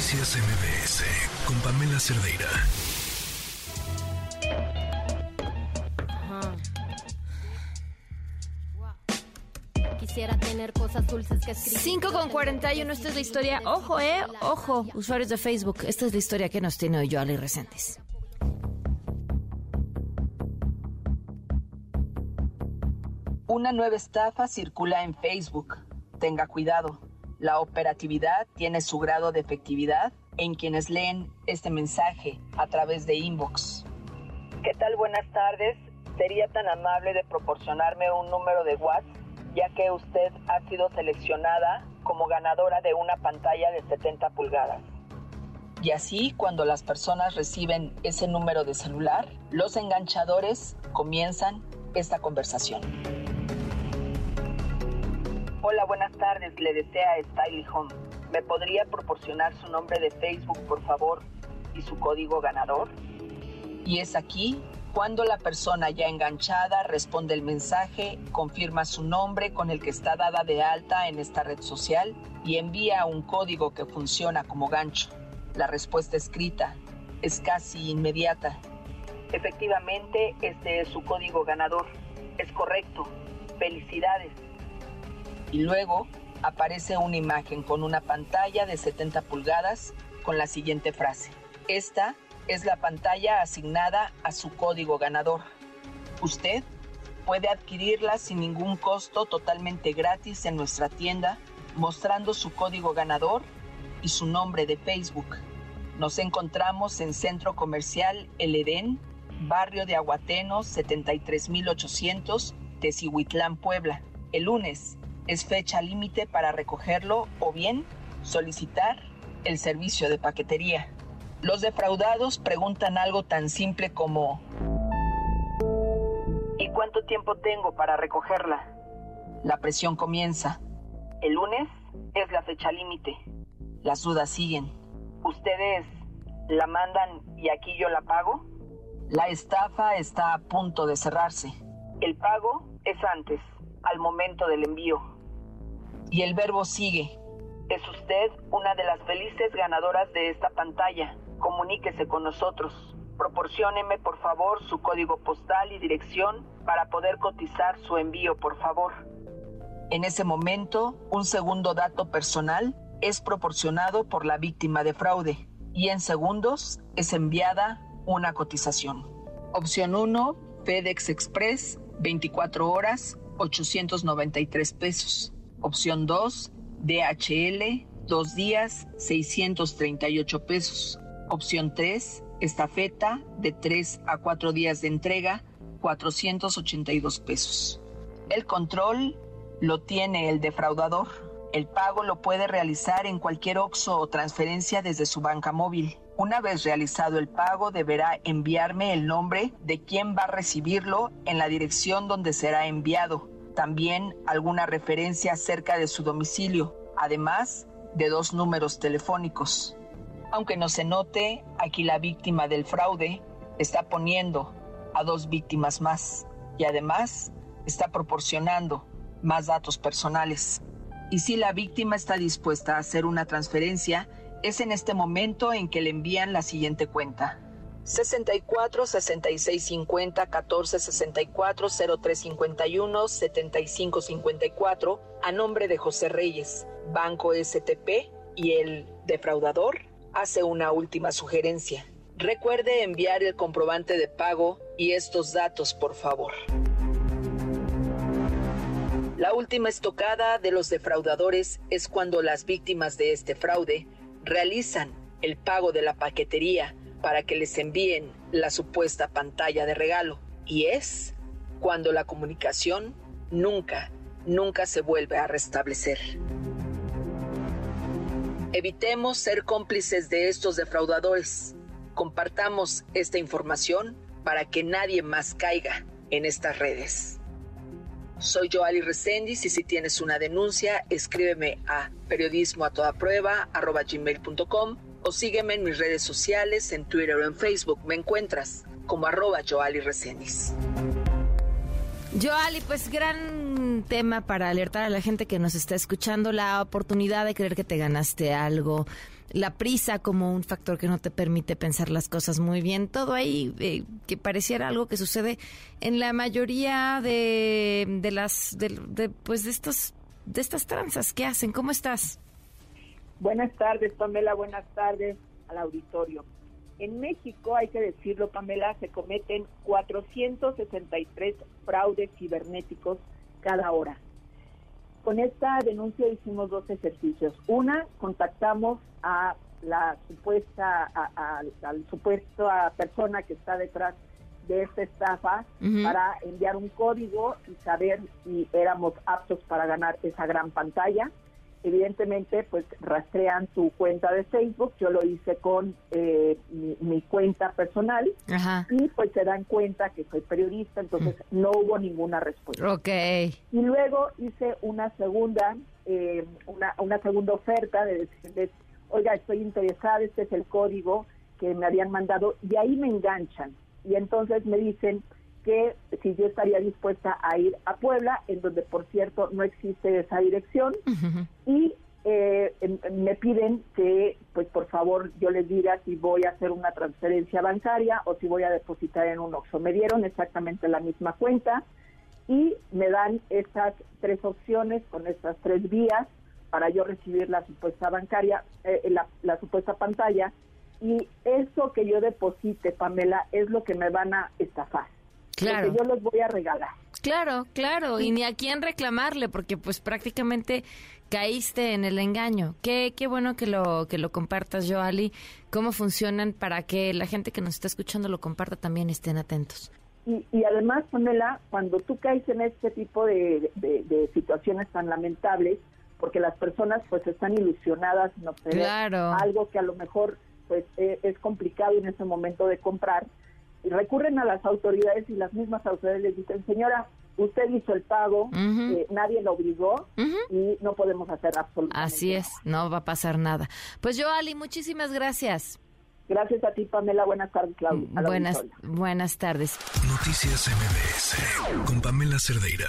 Noticias MBS con Pamela Cerdeira. Quisiera tener cosas dulces que escribir. 5 con 41, esta es la historia. Ojo, eh, ojo, usuarios de Facebook. Esta es la historia que nos tiene hoy Joali Recentes. Una nueva estafa circula en Facebook. Tenga cuidado. La operatividad tiene su grado de efectividad en quienes leen este mensaje a través de inbox. ¿Qué tal? Buenas tardes. ¿Sería tan amable de proporcionarme un número de WhatsApp, ya que usted ha sido seleccionada como ganadora de una pantalla de 70 pulgadas? Y así, cuando las personas reciben ese número de celular, los enganchadores comienzan esta conversación. Hola, buenas tardes. Le desea Styly Home. ¿Me podría proporcionar su nombre de Facebook, por favor, y su código ganador? Y es aquí cuando la persona ya enganchada responde el mensaje, confirma su nombre con el que está dada de alta en esta red social y envía un código que funciona como gancho. La respuesta escrita es casi inmediata. Efectivamente, este es su código ganador. Es correcto. Felicidades. Y luego aparece una imagen con una pantalla de 70 pulgadas con la siguiente frase. Esta es la pantalla asignada a su código ganador. Usted puede adquirirla sin ningún costo totalmente gratis en nuestra tienda mostrando su código ganador y su nombre de Facebook. Nos encontramos en Centro Comercial El Edén, barrio de Aguateno 73800, Tecihuitlán, Puebla. El lunes es fecha límite para recogerlo o bien solicitar el servicio de paquetería. Los defraudados preguntan algo tan simple como ¿Y cuánto tiempo tengo para recogerla? La presión comienza. El lunes es la fecha límite. Las dudas siguen. ¿Ustedes la mandan y aquí yo la pago? La estafa está a punto de cerrarse. El pago es antes, al momento del envío. Y el verbo sigue. Es usted una de las felices ganadoras de esta pantalla. Comuníquese con nosotros. Proporcióneme por favor su código postal y dirección para poder cotizar su envío, por favor. En ese momento, un segundo dato personal es proporcionado por la víctima de fraude y en segundos es enviada una cotización. Opción 1, FedEx Express, 24 horas, 893 pesos. Opción 2, DHL, 2 días, 638 pesos. Opción 3, estafeta, de 3 a 4 días de entrega, 482 pesos. El control lo tiene el defraudador. El pago lo puede realizar en cualquier OXO o transferencia desde su banca móvil. Una vez realizado el pago, deberá enviarme el nombre de quien va a recibirlo en la dirección donde será enviado. También alguna referencia acerca de su domicilio, además de dos números telefónicos. Aunque no se note, aquí la víctima del fraude está poniendo a dos víctimas más y además está proporcionando más datos personales. Y si la víctima está dispuesta a hacer una transferencia, es en este momento en que le envían la siguiente cuenta. 64 66 50 14 64 03 51 75 54 a nombre de José Reyes, Banco STP y el defraudador hace una última sugerencia. Recuerde enviar el comprobante de pago y estos datos, por favor. La última estocada de los defraudadores es cuando las víctimas de este fraude realizan el pago de la paquetería para que les envíen la supuesta pantalla de regalo. Y es cuando la comunicación nunca, nunca se vuelve a restablecer. Evitemos ser cómplices de estos defraudadores. Compartamos esta información para que nadie más caiga en estas redes. Soy Joali Resendiz y si tienes una denuncia, escríbeme a periodismo o sígueme en mis redes sociales, en Twitter o en Facebook. Me encuentras como arroba Joali. Joali, pues gran tema para alertar a la gente que nos está escuchando, la oportunidad de creer que te ganaste algo, la prisa como un factor que no te permite pensar las cosas muy bien, todo ahí eh, que pareciera algo que sucede en la mayoría de, de las de, pues de estos de estas tranzas que hacen. ¿Cómo estás? Buenas tardes, Pamela. Buenas tardes al auditorio. En México, hay que decirlo, Pamela, se cometen 463 fraudes cibernéticos cada hora. Con esta denuncia hicimos dos ejercicios. Una, contactamos a la supuesta, a, supuesta persona que está detrás de esta estafa para enviar un código y saber si éramos aptos para ganar esa gran pantalla evidentemente pues rastrean tu cuenta de Facebook, yo lo hice con eh, mi, cuenta personal y pues se dan cuenta que soy periodista, entonces mm. no hubo ninguna respuesta. Ok. Y luego hice una segunda, eh, una, una segunda oferta de decirles, oiga, estoy interesada, este es el código que me habían mandado y ahí me enganchan y entonces me dicen, que si yo estaría dispuesta a ir a Puebla, en donde por cierto no existe esa dirección, y eh, me piden que pues por favor yo les diga si voy a hacer una transferencia bancaria o si voy a depositar en un OXXO. Me dieron exactamente la misma cuenta y me dan estas tres opciones con estas tres vías para yo recibir la supuesta bancaria, eh, la, la supuesta pantalla y eso que yo deposite, Pamela, es lo que me van a estafar. Claro. yo los voy a regalar. Claro, claro, y ni a quién reclamarle, porque pues prácticamente caíste en el engaño. Qué, qué bueno que lo, que lo compartas, Joali. ¿Cómo funcionan para que la gente que nos está escuchando lo comparta también estén atentos? Y, y además, Pamela, cuando tú caes en este tipo de, de, situaciones tan lamentables, porque las personas pues están ilusionadas en obtener algo que a lo mejor pues e, es complicado en ese momento de comprar, recurren a las autoridades y las mismas autoridades les dicen, señora, usted hizo el pago, eh, nadie lo obligó y no podemos hacer absolutamente Así es, no va a pasar nada. Pues yo, Ali, muchísimas gracias. Gracias a ti, Pamela. Buenas tardes, Claudia. Buenas, buenas tardes. Noticias MBS con Pamela Cerdeira.